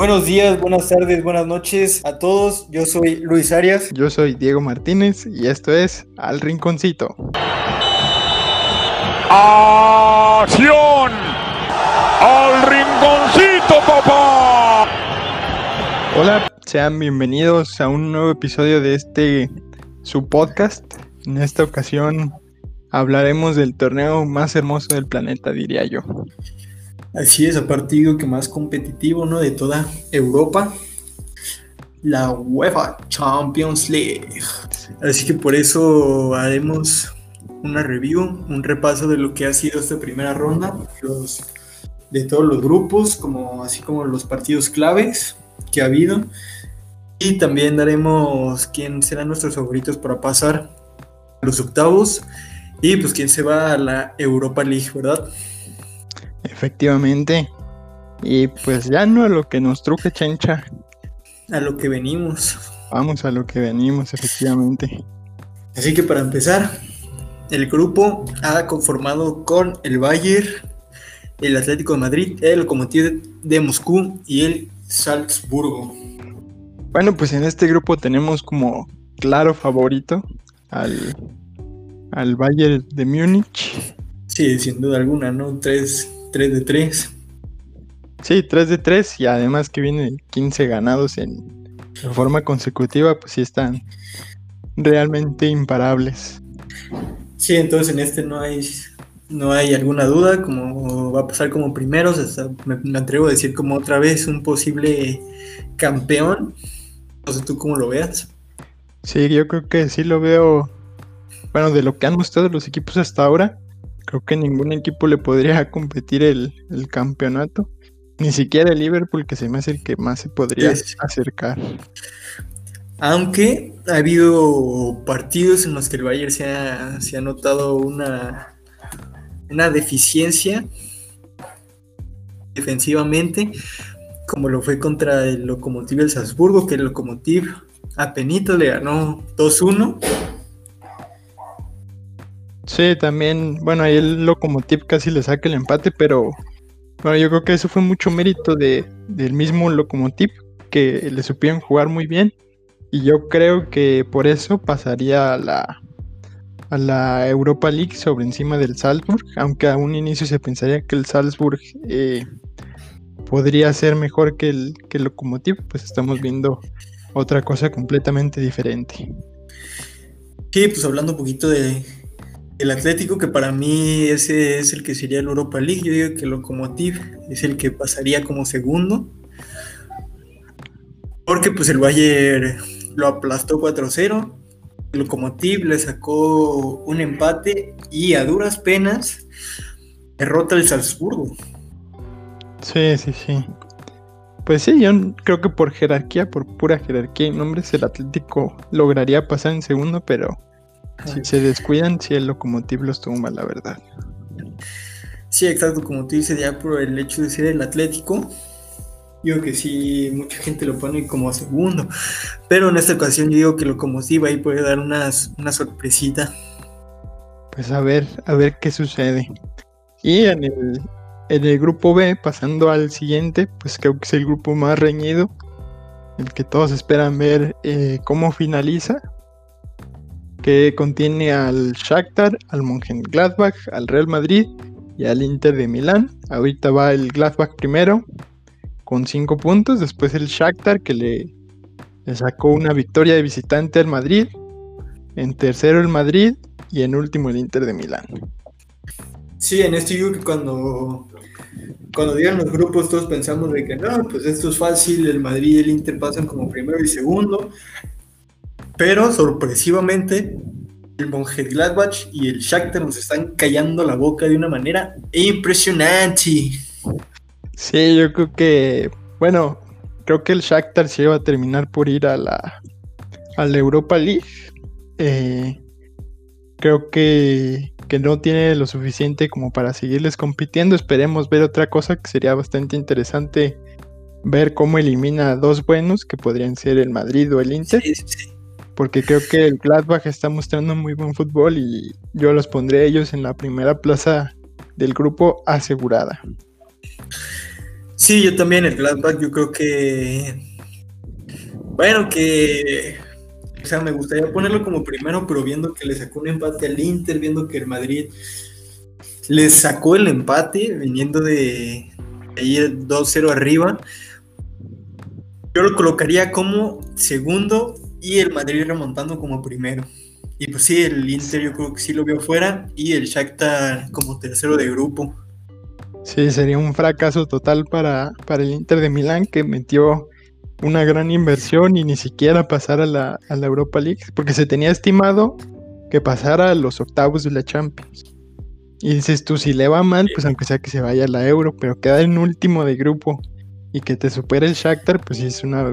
Buenos días, buenas tardes, buenas noches a todos. Yo soy Luis Arias. Yo soy Diego Martínez y esto es Al Rinconcito. ¡Acción! ¡Al Rinconcito, papá! Hola, sean bienvenidos a un nuevo episodio de este su podcast. En esta ocasión hablaremos del torneo más hermoso del planeta, diría yo. Así es, a partido que más competitivo, ¿no? De toda Europa. La UEFA Champions League. Así que por eso haremos una review, un repaso de lo que ha sido esta primera ronda, de todos los grupos, como, así como los partidos claves que ha habido. Y también daremos quién serán nuestros favoritos para pasar a los octavos y pues quién se va a la Europa League, ¿verdad? Efectivamente. Y pues ya no a lo que nos truje Chencha. A lo que venimos. Vamos a lo que venimos, efectivamente. Así que para empezar, el grupo ha conformado con el Bayern, el Atlético de Madrid, el Lokomotiv de Moscú y el Salzburgo. Bueno, pues en este grupo tenemos como claro favorito al, al Bayern de Múnich. Sí, sin duda alguna, ¿no? Tres 3 de 3. Sí, 3 de 3 y además que vienen 15 ganados en, forma consecutiva, pues sí están realmente imparables. Sí, entonces en este no hay no hay alguna duda, como va a pasar como primeros, me, atrevo a decir como otra vez un posible campeón. No sé tú cómo lo veas. Sí, yo creo que sí lo veo, bueno, de lo que han mostrado los equipos hasta ahora, Creo que ningún equipo le podría competir el, campeonato. Ni siquiera el Liverpool, que se me hace el que más se podría acercar. Aunque ha habido partidos en los que el Bayern se ha, se ha notado una, una deficiencia defensivamente, como lo fue contra el Lokomotiv del Salzburgo, que el Lokomotiv a Penito le ganó 2-1 Sí, también, bueno, ahí el Lokomotiv casi le saca el empate, pero bueno, yo creo que eso fue mucho mérito de, del mismo Lokomotiv, que le supieron jugar muy bien. Y yo creo que por eso pasaría a la, a la Europa League sobre encima del Salzburg, aunque a un inicio se pensaría que el Salzburg eh, podría ser mejor que el, que el Lokomotiv, pues estamos viendo otra cosa completamente diferente. Sí, pues hablando un poquito de, el Atlético, que para mí ese es el que sería el Europa League. Yo digo que el Lokomotiv es el que pasaría como segundo. Porque pues el Bayern lo aplastó 4-0. El Lokomotiv le sacó un empate y a duras penas derrota el Salzburgo. Sí, sí, sí. Pues sí, yo creo que por jerarquía, por pura jerarquía y nombres, el Atlético lograría pasar en segundo, pero si se descuidan, si el locomotiv los tumba, la verdad. Sí, exacto, como tú dices, ya por el hecho de ser el Atlético, yo que sí, mucha gente lo pone como segundo, pero en esta ocasión yo digo que Locomotiv ahí puede dar unas, una sorpresita. Pues a ver, a ver qué sucede. Y en el, en el grupo B, pasando al siguiente, pues creo que es el grupo más reñido, el que todos esperan ver eh, cómo finaliza, que contiene al Shakhtar, al Mönchengladbach, al Real Madrid y al Inter de Milán. Ahorita va el Gladbach primero con 5 puntos, después el Shakhtar que le, sacó una victoria de visitante al Madrid, en tercero el Madrid y en último el Inter de Milán. Sí, en digo que cuando, cuando digan los grupos todos pensamos de que no, pues esto es fácil, el Madrid y el Inter pasan como primero y segundo, pero sorpresivamente, el Mönchengladbach y el Shakhtar nos están callando la boca de una manera impresionante. Sí, yo creo que, bueno, creo que el Shakhtar se va a terminar por ir a la, a la Europa League. Eh, creo que, que no tiene lo suficiente como para seguirles compitiendo. Esperemos ver otra cosa que sería bastante interesante ver cómo elimina a dos buenos que podrían ser el Madrid o el Inter. Sí, sí porque creo que el Gladbach está mostrando muy buen fútbol y yo los pondré ellos en la primera plaza del grupo asegurada. Sí, yo también, el Gladbach, yo creo que. Bueno, que. O sea, me gustaría ponerlo como primero, pero viendo que le sacó un empate al Inter, viendo que el Madrid le sacó el empate, viniendo de ahí 2-0 arriba. Yo lo colocaría como segundo y el Madrid remontando como primero. Y pues sí, el Inter yo creo que sí lo vio fuera y el Shakhtar como tercero de grupo. Sí, sería un fracaso total para, para el Inter de Milán que metió una gran inversión y ni siquiera pasar a la, a la Europa League, porque se tenía estimado que pasara a los octavos de la Champions. Y dices tú, si le va mal, pues aunque sea que se vaya a la Euro, pero quedar en último de grupo y que te supere el Shakhtar, pues es una,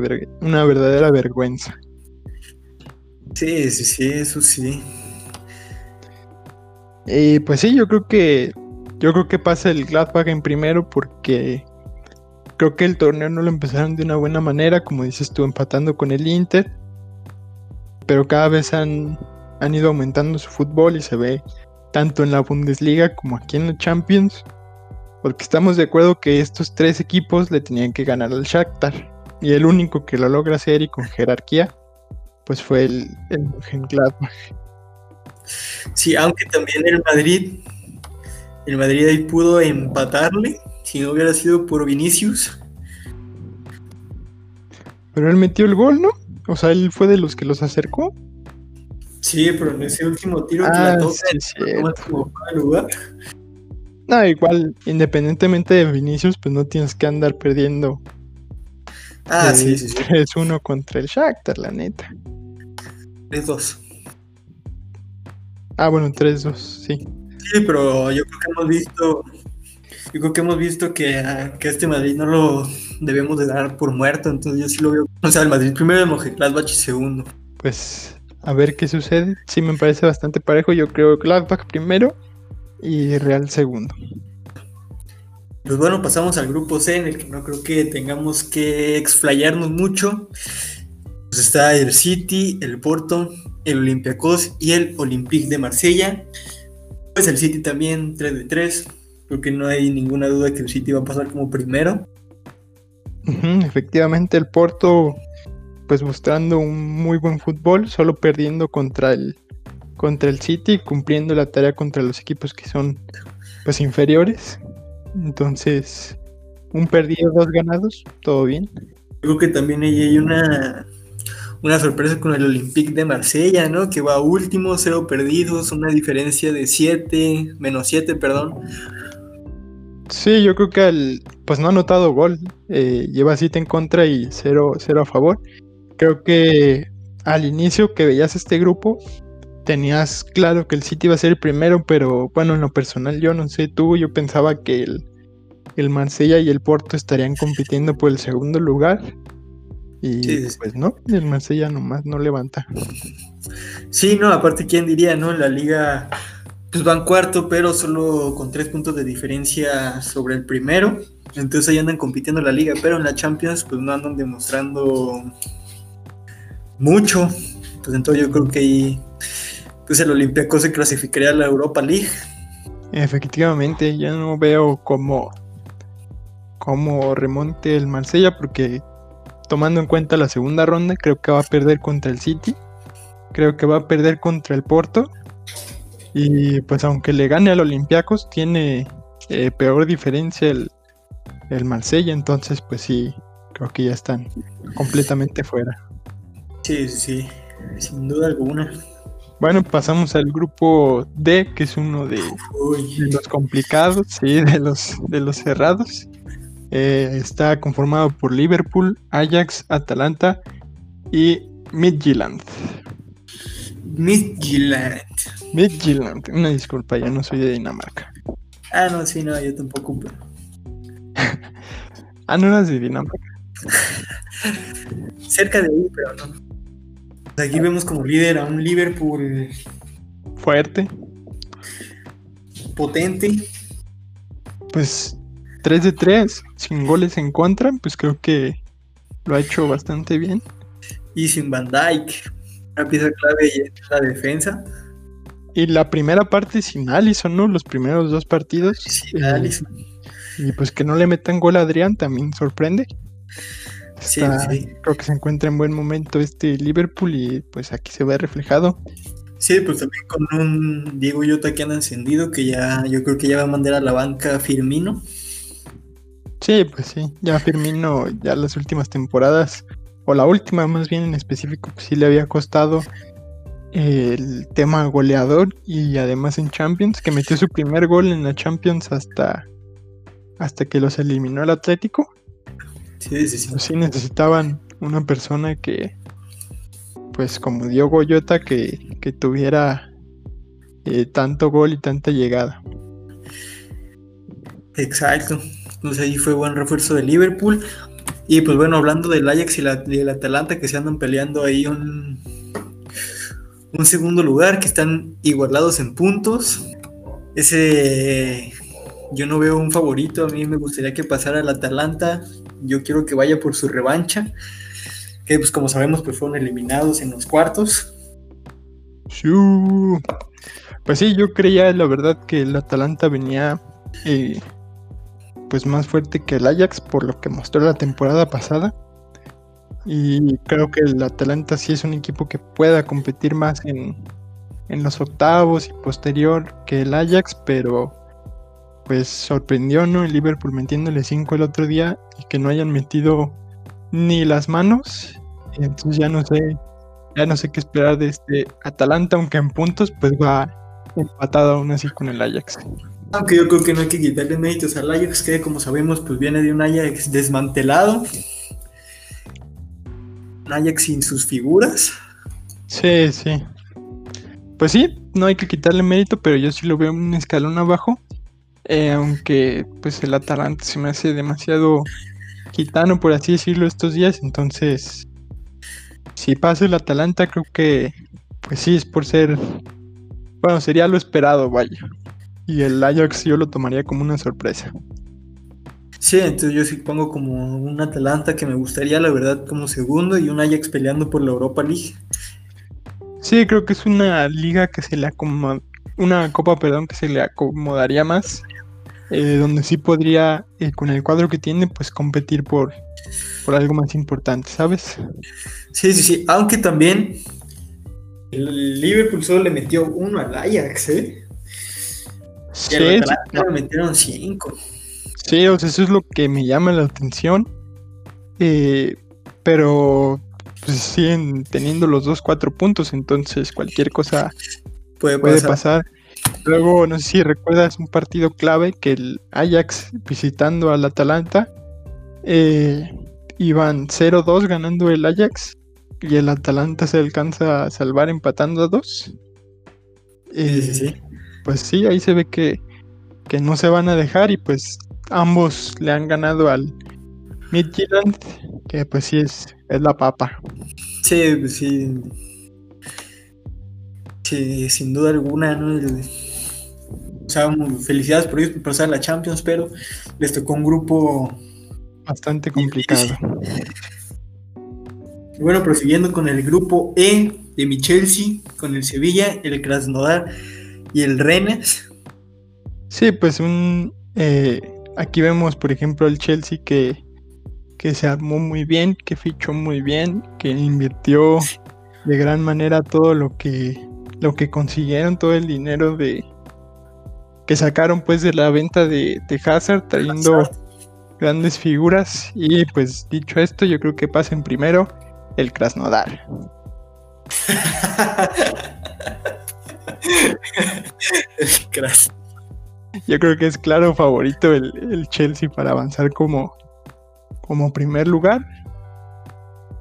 una verdadera vergüenza. Sí, sí, sí, eso sí. Y pues sí, yo creo que yo creo que pasa el Gladbach en primero porque creo que el torneo no lo empezaron de una buena manera, como dices tú, empatando con el Inter. Pero cada vez han, han ido aumentando su fútbol y se ve tanto en la Bundesliga como aquí en la Champions. Porque estamos de acuerdo que estos tres equipos le tenían que ganar al Shakhtar. Y el único que lo logra hacer y con jerarquía, pues fue el, el. Sí, aunque también el Madrid el Madrid ahí pudo empatarle si no hubiera sido por Vinicius. Pero él metió el gol, ¿no? O sea, él fue de los que los acercó. Sí, pero en ese último tiro que la ah, toca, no, lugar. no, igual, independientemente de Vinicius, pues no tienes que andar perdiendo. Ah, sí, sí, sí. Es uno contra el Shakhtar, la neta. 3-2. Ah, bueno, 3-2, sí. Sí, pero yo creo que hemos visto, yo creo que hemos visto que, que este Madrid no lo debemos de dar por muerto, entonces yo sí lo veo. O sea, el Madrid primero, el Mönchengladbach segundo. Pues a ver qué sucede. Sí, me parece bastante parejo. Yo creo Gladbach primero y Real segundo. Pues bueno, pasamos al grupo C, en el que no creo que tengamos que explayarnos mucho. Pues está el City, el Porto, el Olympiacos y el Olympique de Marsella. Pues el City también 3 de 3, porque no hay ninguna duda que el City va a pasar como primero. efectivamente, el Porto, pues mostrando un muy buen fútbol, solo perdiendo contra el, contra el City, cumpliendo la tarea contra los equipos que son pues inferiores. Entonces, un perdido, dos ganados, todo bien. Creo que también hay una una sorpresa con el Olympique de Marsella, ¿no? Que va último, cero perdidos, una diferencia de 7, menos 7, perdón. Sí, yo creo que el, pues no ha anotado gol, eh, lleva 7 en contra y 0, a favor. Creo que al inicio que veías este grupo, tenías claro que el City iba a ser el primero, pero bueno, en lo personal yo no sé tú, yo pensaba que el, el Marsella y el Porto estarían compitiendo por el segundo lugar y pues no, el Marsella nomás no levanta. Sí, no, aparte, ¿quién diría, no? En la liga, pues van cuarto, pero solo con tres puntos de diferencia sobre el primero. Entonces ahí andan compitiendo en la liga, pero en la Champions, pues no andan demostrando mucho. Pues entonces yo creo que ahí, pues el Olympiacos se clasificaría a la Europa League. Efectivamente, ya no veo cómo, cómo remonte el Marsella porque tomando en cuenta la segunda ronda, creo que va a perder contra el City. Creo que va a perder contra el Porto. Y pues aunque le gane al Olympiacos, tiene eh, peor diferencia el, el Marsella. Entonces, pues sí, creo que ya están completamente fuera. Sí, sí, sin duda alguna. Bueno, pasamos al grupo D, que es uno de, de los complicados, sí, de los, de los cerrados. Eh, está conformado por Liverpool, Ajax, Atalanta y Midtjylland. Midtjylland. Midtjylland. Una disculpa, yo no soy de Dinamarca. Ah, no, sí, no, yo tampoco. ah, no eras de Dinamarca. Cerca de ahí, pero no. Aquí vemos como líder a un Liverpool fuerte, potente. Pues 3 de 3, sin goles en contra, pues creo que lo ha hecho bastante bien. Y sin Van Dyke, una pieza clave en la defensa. Y la primera parte sin Allison, ¿no? Los primeros dos partidos. Sin eh, Y pues que no le metan gol a Adrián también sorprende. Sí, Está- sí. Creo que se encuentra en buen momento este Liverpool y pues aquí se ve reflejado. Sí, pues también con un Diego Yota que anda encendido, que ya, yo creo que ya va a mandar a la banca Firmino. Sí, pues sí, ya Firmino ya las últimas temporadas, o la última más bien en específico, pues sí le había costado el tema goleador y además en Champions, que metió su primer gol en la Champions hasta, hasta que los eliminó el Atlético. Sí, sí, sí. Pues sí necesitaban una persona que, pues como Diogo Jota, que, que tuviera eh, tanto gol y tanta llegada. Exacto. Entonces ahí fue buen refuerzo de Liverpool. Y pues bueno, hablando del Ajax y la, del Atalanta que se andan peleando ahí un, un segundo lugar, que están igualados en puntos. Ese yo no veo un favorito, a mí me gustaría que pasara el Atalanta. Yo quiero que vaya por su revancha. Que pues como sabemos pues fueron eliminados en los cuartos. Pues sí, yo creía la verdad que el Atalanta venía eh, pues más fuerte que el Ajax por lo que mostró la temporada pasada. Y creo que el Atalanta sí es un equipo que pueda competir más en, en los octavos y posterior que el Ajax, pero pues sorprendió, ¿no? El Liverpool metiéndole 5 el otro día y que no hayan metido ni las manos. Entonces ya no sé, ya no sé qué esperar de este Atalanta, aunque en puntos pues va empatado aún así con el Ajax. Aunque yo creo que no hay que quitarle méritos al Ajax, que como sabemos, pues viene de un Ajax desmantelado. Un Ajax sin sus figuras. Sí, sí. Pues sí, no hay que quitarle mérito, pero yo sí lo veo un escalón abajo. eh, aunque pues el Atalanta se me hace demasiado gitano, por así decirlo, estos días. Entonces, si pasa el Atalanta, creo que pues sí es por ser... Bueno, sería lo esperado, vaya. Y el Ajax yo lo tomaría como una sorpresa. Sí, entonces yo sí pongo como un Atalanta que me gustaría, la verdad, como segundo y un Ajax peleando por la Europa League. Sí, creo que es una liga que se le acomoda, una copa, perdón, que se le acomodaría más, eh, donde sí podría, eh, con el cuadro que tiene, pues competir por, por algo más importante, ¿sabes? Sí, sí, sí. Aunque también el Liverpool solo le metió uno al Ajax, ¿eh? Sí, metieron cinco. sí, o sea, eso es lo que me llama la atención, eh, pero pues, siguen teniendo los dos cuatro puntos, entonces cualquier cosa Puede puede pasar. pasar. Luego, no sé si recuerdas un partido clave que el Ajax visitando al Atalanta eh, iban 0-2 ganando el Ajax y el Atalanta se alcanza a salvar empatando a 2. Sí, sí, sí. Pues sí, ahí se ve que, que no se van a dejar y pues ambos le han ganado al Midtjylland, que pues sí es, es la papa. Sí, pues sí. Sí, sin duda alguna, ¿no? El- o sea, felicidades por ellos por pasar la Champions, pero les tocó un grupo. Bastante complicado. Y Bueno, prosiguiendo con el grupo E de mi Chelsea, con el Sevilla, el Krasnodar y el Rennes. Sí, pues un eh, aquí vemos, por ejemplo, el Chelsea que, que se armó muy bien, que fichó muy bien, que invirtió de gran manera todo lo que lo que consiguieron, todo el dinero de que sacaron pues de la venta de, de Hazard, trayendo grandes figuras. Y pues dicho esto, yo creo que pasen primero el Krasnodar. Kras- Yo creo que es claro favorito el, el Chelsea para avanzar como, como primer lugar.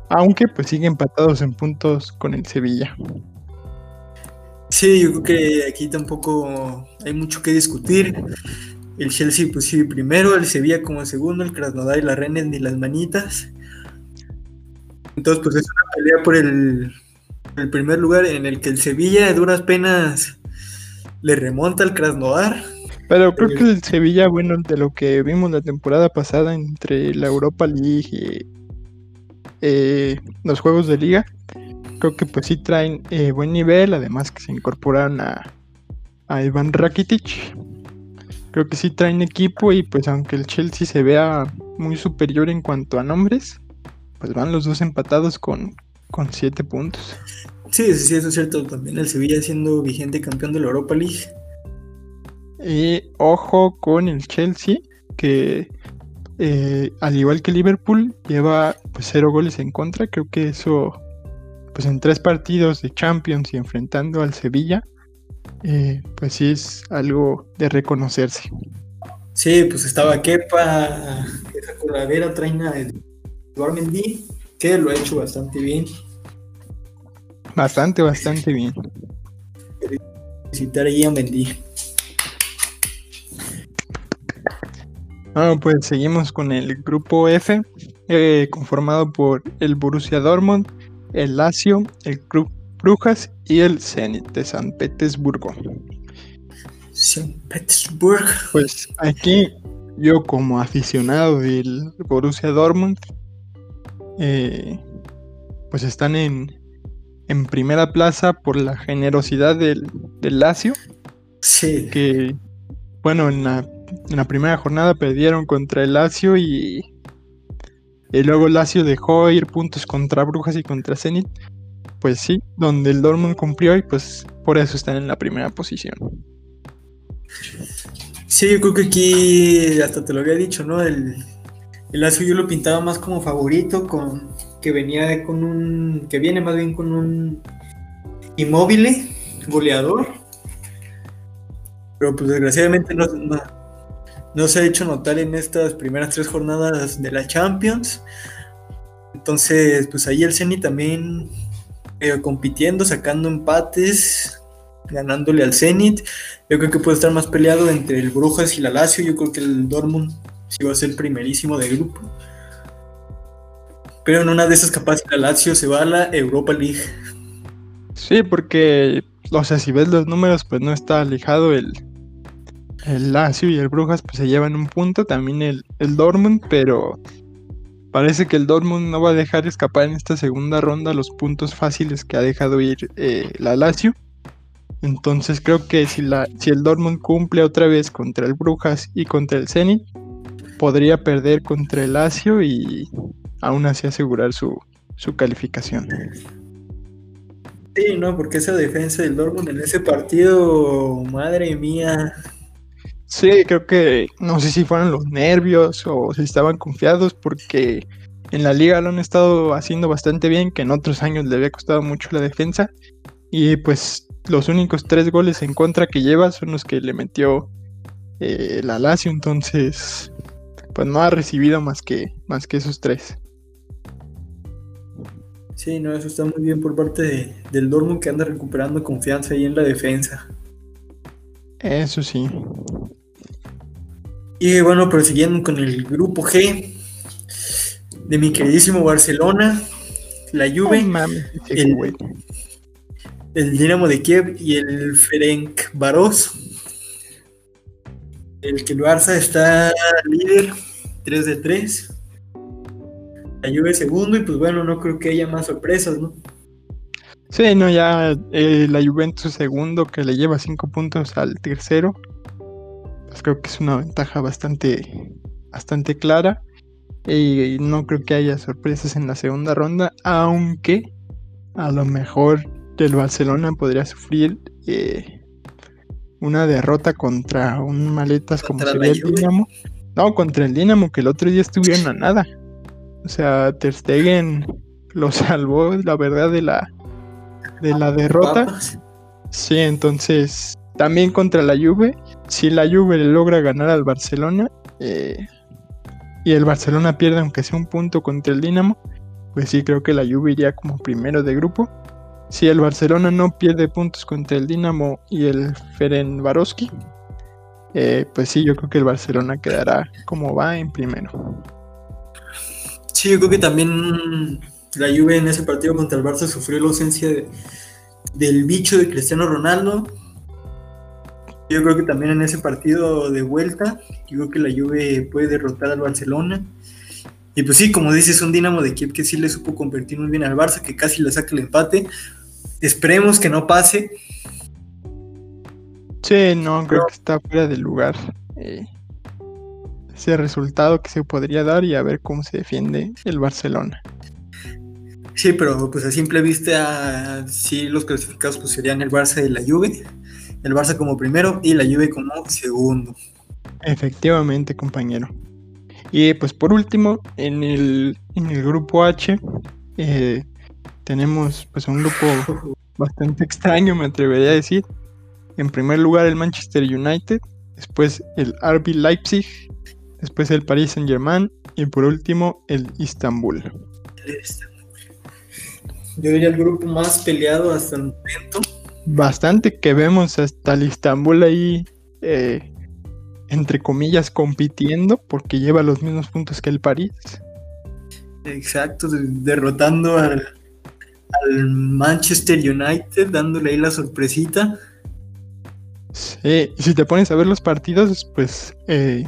Aunque pues sigue empatados en puntos con el Sevilla. Sí, yo creo que aquí tampoco hay mucho que discutir. El Chelsea, pues sí, primero, el Sevilla como segundo, el Krasnodar y la Rennes ni las manitas. Entonces, pues es una pelea por el, el primer lugar en el que el Sevilla, a duras penas, le remonta al Krasnodar. Pero creo que el Sevilla, bueno, de lo que vimos la temporada pasada entre la Europa League y eh, los juegos de liga, creo que pues sí traen eh, buen nivel, además que se incorporaron a, a Iván Rakitic. creo que sí traen equipo y pues aunque el Chelsea se vea muy superior en cuanto a nombres, pues van los dos empatados con, con siete puntos. Sí, sí, eso es cierto. También el Sevilla siendo vigente campeón de la Europa League. Y ojo con el Chelsea, que eh, al igual que Liverpool, lleva pues cero goles en contra. Creo que eso, pues en tres partidos de Champions y enfrentando al Sevilla, eh, pues sí es algo de reconocerse. Sí, pues estaba Kepa, esa coladera traina el Mendy, que lo ha hecho bastante bien. Bastante, bastante bien. Visitar a Mendy. Ah, pues seguimos con el grupo F, eh, conformado por el Borussia Dortmund, el Lazio, el Club Brujas y el Zenit de San Petersburgo. San Petersburgo. Pues aquí yo como aficionado del Borussia Dortmund, eh, pues están en, en primera plaza por la generosidad del, del Lazio. Sí. Que, bueno, en la en la primera jornada perdieron contra el Lazio y, y luego Lazio dejó ir puntos contra Brujas y contra Zenit. Pues sí, donde el Dortmund cumplió y pues por eso están en la primera posición. Sí, yo creo que aquí hasta te lo había dicho, ¿no? El, el Lazio yo lo pintaba más como favorito, con que venía con un, que viene más bien con un inmóvil goleador. Pero pues desgraciadamente no, no se ha hecho notar en estas primeras tres jornadas de la Champions. Entonces, pues ahí el Zenit también eh, compitiendo, sacando empates, ganándole al Zenit. Yo creo que puede estar más peleado entre el Brujas y la Lazio. Yo creo que el Dortmund sí va a ser primerísimo de grupo. Pero en una de esas capaz la Lazio se va a la Europa League. Sí, porque, o sea, si ves los números, pues no está alejado el, el Lazio y el Brujas pues se llevan un punto, también el, el Dortmund, pero parece que el Dortmund no va a dejar escapar en esta segunda ronda los puntos fáciles que ha dejado ir eh, la Lazio. Entonces creo que si, la, si el Dortmund cumple otra vez contra el Brujas y contra el Zenit, podría perder contra el Lazio y aún así asegurar su, su calificación. Sí, no, porque esa defensa del Dortmund en ese partido, madre mía, Sí, creo que no sé si fueron los nervios o si estaban confiados porque en la liga lo han estado haciendo bastante bien, que en otros años le había costado mucho la defensa. Y pues los únicos tres goles en contra que lleva son los que le metió eh, la Lazio, entonces pues no ha recibido más que, más que esos tres. Sí, no, eso está muy bien por parte del Dortmund que anda recuperando confianza ahí en la defensa. Eso sí. Y bueno, prosiguiendo con el grupo G de mi queridísimo Barcelona, la Juve, el, Dinamo de Kiev y el Ferenc Varos. El que el Barça está líder, 3 de 3. La Juve segundo y pues bueno, no creo que haya más sorpresas, ¿no? Sí, no, ya eh, la Juventus segundo que le lleva 5 puntos al tercero pues creo que es una ventaja bastante, bastante clara. Y no creo que haya sorpresas en la segunda ronda, aunque a lo mejor el Barcelona podría sufrir eh, una derrota contra un maletas como sería el Dinamo. No, contra el Dinamo, que el otro día estuvieron a nada. O sea, Ter Stegen lo salvó, la verdad, de la, de la derrota. Sí, entonces también contra la Juve, si la Juve le logra ganar al Barcelona eh, y el Barcelona pierde aunque sea un punto contra el Dinamo, pues sí creo que la Juve iría como primero de grupo. Si el Barcelona no pierde puntos contra el Dinamo y el Ferencvároski, eh, pues sí, yo creo que el Barcelona quedará como va en primero. Sí, yo creo que también la Juve en ese partido contra el Barça sufrió la ausencia del bicho de Cristiano Ronaldo yo creo que también en ese partido de vuelta, yo creo que la Juve puede derrotar al Barcelona. Y pues sí, como dices, un Dinamo de Kiev que sí le supo convertir muy bien al Barça, que casi le saca el empate. Esperemos que no pase. Sí, no, creo que está fuera de lugar. eh, ese resultado que se podría dar y a ver cómo se defiende el Barcelona. Sí, pero pues a simple vista, sí, los clasificados pues serían el Barça y la Juve, el Barça como primero y la Juve como segundo. Efectivamente, compañero. Y pues por último, en el, en el grupo H, eh, tenemos pues un grupo bastante extraño, me atrevería a decir. En primer lugar el Manchester United, después el RB Leipzig, después el Paris Saint Germain y por último el Istanbul. Yo diría el grupo más peleado hasta el momento. Bastante que vemos hasta el Istanbul ahí, eh, entre comillas, compitiendo porque lleva los mismos puntos que el París. Exacto, derrotando al, al Manchester United, dándole ahí la sorpresita. Sí, y si te pones a ver los partidos, pues eh,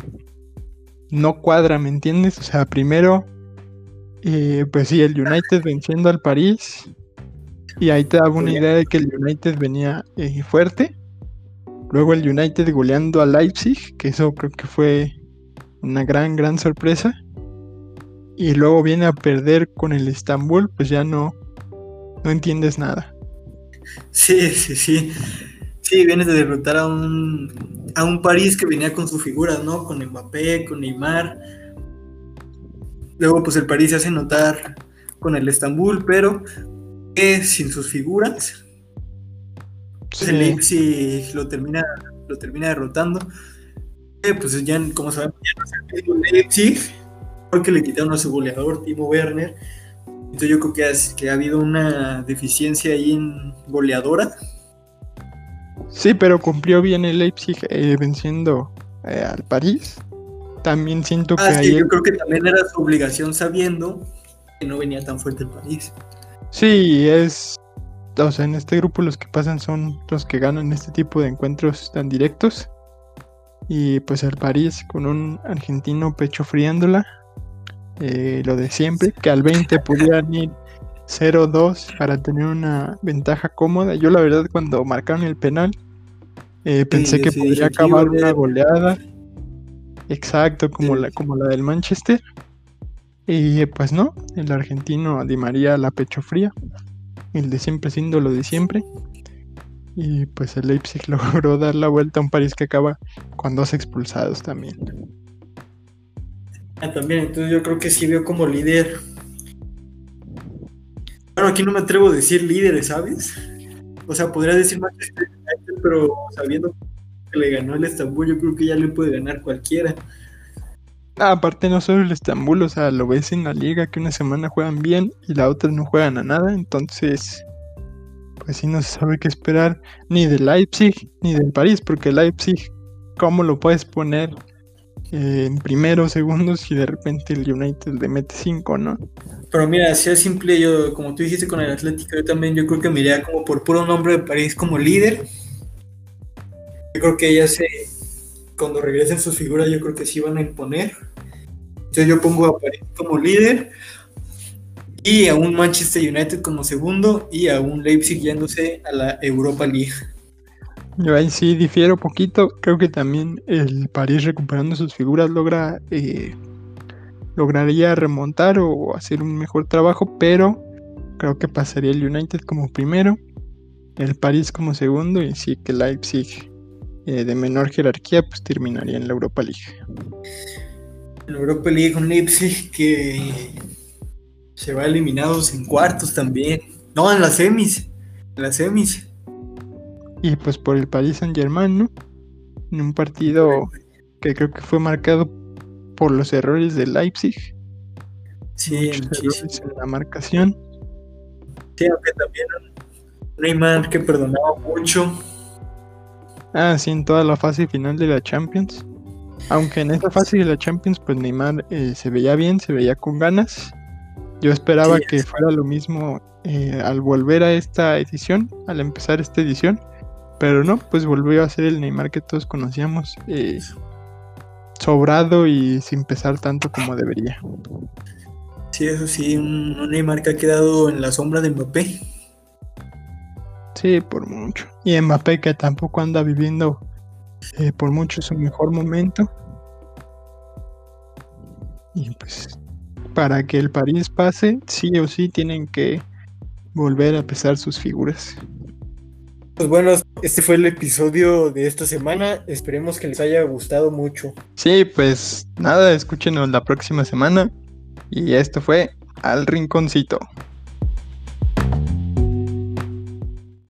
no cuadra, ¿me entiendes? O sea, primero, eh, pues sí, el United venciendo al París, y ahí te daba una idea de que el United venía eh, fuerte. Luego el United goleando a Leipzig, que eso creo que fue una gran, gran sorpresa. Y luego viene a perder con el Istanbul, pues ya no, no entiendes nada. Sí, sí, sí. Sí, vienes de derrotar a un, a un París que venía con su figura, ¿no? Con Mbappé, con Neymar. Luego, pues el París se hace notar con el Estambul, pero sin sus figuras. Pues, el Leipzig lo termina, lo termina derrotando. Eh, pues ya, como sabemos, ya no es el Leipzig, porque le quitaron a su goleador, Timo Werner. Entonces yo creo que, que ha habido una deficiencia ahí en goleadora. Sí, pero cumplió bien el Leipzig eh, venciendo eh, al París. También siento que ah, yo creo que también era su obligación sabiendo que no venía tan fuerte el París. Sí, es. O sea, en este grupo los que pasan son los que ganan este tipo de encuentros tan directos. Y pues el París con un argentino pecho friándola. Eh, lo de siempre, que al 20 pudieran ir 0-2 para tener una ventaja cómoda. Yo la verdad cuando marcaron el penal eh, pensé que podría acabar una goleada. Exacto, como, la, como la del Manchester. Y pues no, el argentino Di María la pecho fría. El de siempre siendo lo de siempre. Y pues el Leipzig logró dar la vuelta a un París que acaba con dos expulsados también. Ah, también, entonces yo creo que sí veo como líder. Bueno, aquí no me atrevo a decir líderes, ¿sabes? O sea, podría decir Manchester United, pero sabiendo que le ganó el Estambul, yo creo que ya le puede ganar cualquiera. Ah, aparte no solo el Estambul, o sea, lo ves en la liga que una semana juegan bien y la otra no juegan a nada, entonces pues sí no se sabe qué esperar ni de Leipzig ni del París, porque Leipzig, ¿cómo lo puedes poner eh, en primero, segundo si de repente el United le mete cinco, ¿no? Pero mira, si es simple, yo, como tú dijiste con el Atlético, yo también, yo creo que me iría como por puro nombre de París como líder. Yo creo que ya se, cuando regresen sus figuras, yo creo que sí van a imponer. Entonces yo pongo a París como líder y a un Manchester United como segundo y a un Leipzig yéndose a la Europa League. Yo ahí sí difiero poquito. Creo que también el París recuperando sus figuras logra eh, lograría remontar o hacer un mejor trabajo, pero creo que pasaría el United como primero, el París como segundo y sí que Leipzig eh, de menor jerarquía, pues terminaría en la Europa League. En la Europa League un Leipzig que se va eliminados en cuartos también. No, en las semis. En las semis. Y pues por el Paris Saint Germain, ¿no? En un partido que creo que fue marcado por los errores de Leipzig. Sí, en la marcación. Sí, aunque también Neymar que perdonaba mucho Ah, sí, en toda la fase final de la Champions. Aunque en esta fase de la Champions, pues Neymar eh, se veía bien, se veía con ganas. Yo esperaba que fuera lo mismo eh, al volver a esta edición, al empezar esta edición. Pero no, pues volvió a ser el Neymar que todos conocíamos. Eh, sobrado y sin pesar tanto como debería. Sí, eso sí, un Neymar que ha quedado en la sombra de Mbappé. Sí, por mucho. Y Mbappé que tampoco anda viviendo Eh, por mucho su mejor momento. Y pues para que el París pase, sí o sí tienen que volver a pesar sus figuras. Pues bueno, este fue el episodio de esta semana. Esperemos que les haya gustado mucho. Sí, pues nada, escúchenos la próxima semana. Y esto fue Al Rinconcito.